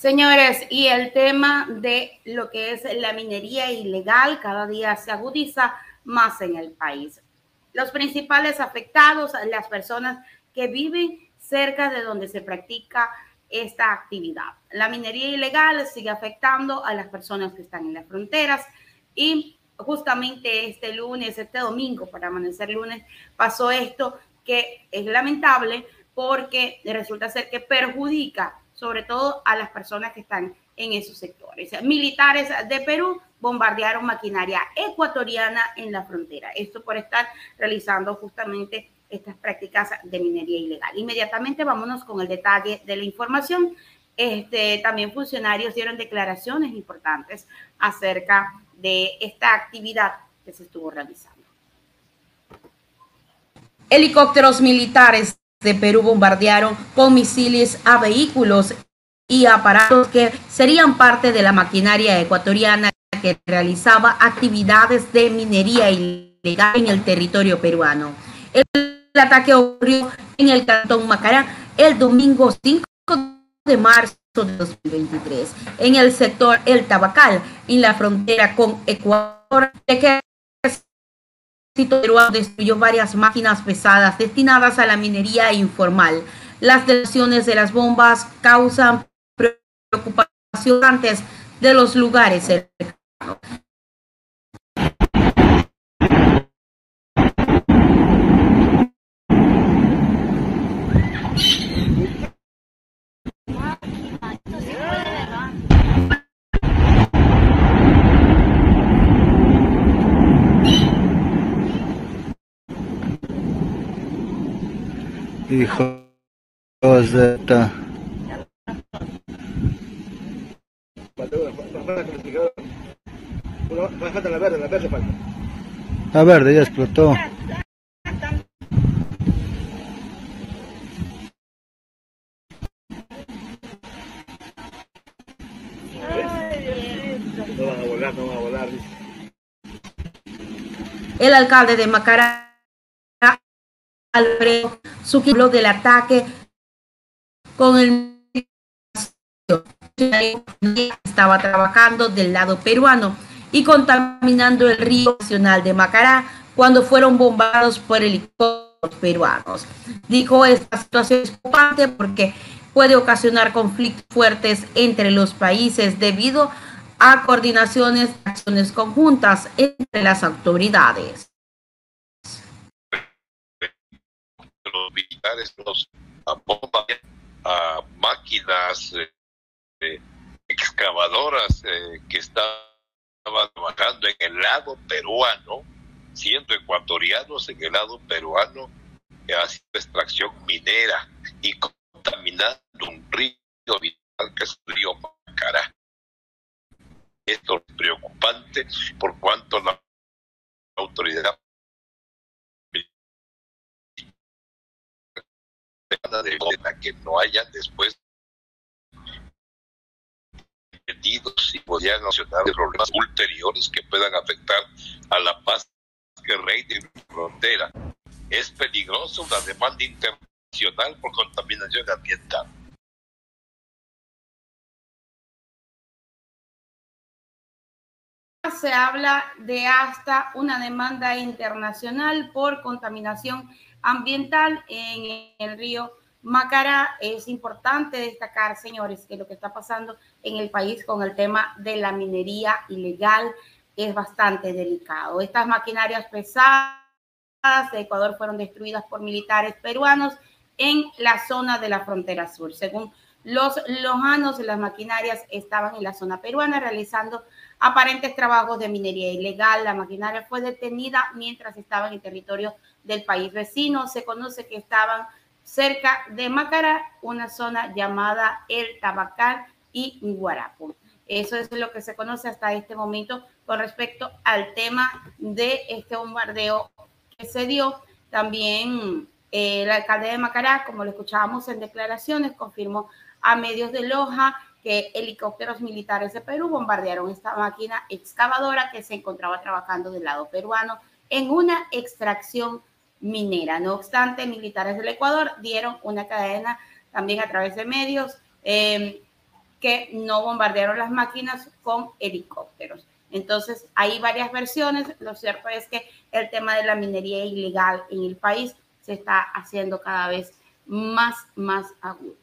Señores, y el tema de lo que es la minería ilegal cada día se agudiza más en el país. Los principales afectados, las personas que viven cerca de donde se practica esta actividad. La minería ilegal sigue afectando a las personas que están en las fronteras y justamente este lunes, este domingo, para amanecer lunes, pasó esto que es lamentable porque resulta ser que perjudica sobre todo a las personas que están en esos sectores. Militares de Perú bombardearon maquinaria ecuatoriana en la frontera. Esto por estar realizando justamente estas prácticas de minería ilegal. Inmediatamente vámonos con el detalle de la información. Este, también funcionarios dieron declaraciones importantes acerca de esta actividad que se estuvo realizando. Helicópteros militares de Perú bombardearon con misiles a vehículos y aparatos que serían parte de la maquinaria ecuatoriana que realizaba actividades de minería ilegal en el territorio peruano. El ataque ocurrió en el cantón Macará el domingo 5 de marzo de 2023 en el sector El Tabacal, en la frontera con Ecuador, peruano destruyó varias máquinas pesadas destinadas a la minería informal. Las detonaciones de las bombas causan preocupación antes de los lugares cercanos. Hijo de esta. la verde, la verde falta. La verde ya explotó. No van a volar, no van a volar. El alcalde de Macará Alfredo Suquilo del ataque con el estaba trabajando del lado peruano y contaminando el río nacional de Macará cuando fueron bombardeados por helicópteros peruanos. Dijo esta situación es preocupante porque puede ocasionar conflictos fuertes entre los países debido a coordinaciones, acciones conjuntas entre las autoridades. Los militares nos bombardean a máquinas eh, eh, excavadoras eh, que estaban trabajando en el lado peruano, siendo ecuatorianos en el lado peruano, haciendo extracción minera y contaminando un río vital que es el río Macará. Esto es preocupante por cuanto la autoridad de que no haya después y podrían ocasionar problemas ulteriores que puedan afectar a la paz que reine en la frontera. Es peligroso una demanda internacional por contaminación ambiental. Se habla de hasta una demanda internacional por contaminación ambiental en el río Macará. Es importante destacar, señores, que lo que está pasando en el país con el tema de la minería ilegal es bastante delicado. Estas maquinarias pesadas de Ecuador fueron destruidas por militares peruanos en la zona de la frontera sur. Según los lojanos, las maquinarias estaban en la zona peruana realizando aparentes trabajos de minería ilegal. La maquinaria fue detenida mientras estaba en territorio del país vecino. Se conoce que estaban cerca de Macará, una zona llamada El Tabacal y Guarapo. Eso es lo que se conoce hasta este momento con respecto al tema de este bombardeo que se dio. También eh, el alcalde de Macará, como lo escuchábamos en declaraciones, confirmó a medios de Loja que helicópteros militares de Perú bombardearon esta máquina excavadora que se encontraba trabajando del lado peruano en una extracción minera. No obstante, militares del Ecuador dieron una cadena también a través de medios em, que no bombardearon las máquinas con helicópteros. Entonces, hay varias versiones. Lo cierto es que el tema de la minería ilegal en el país se está haciendo cada vez más, más agudo.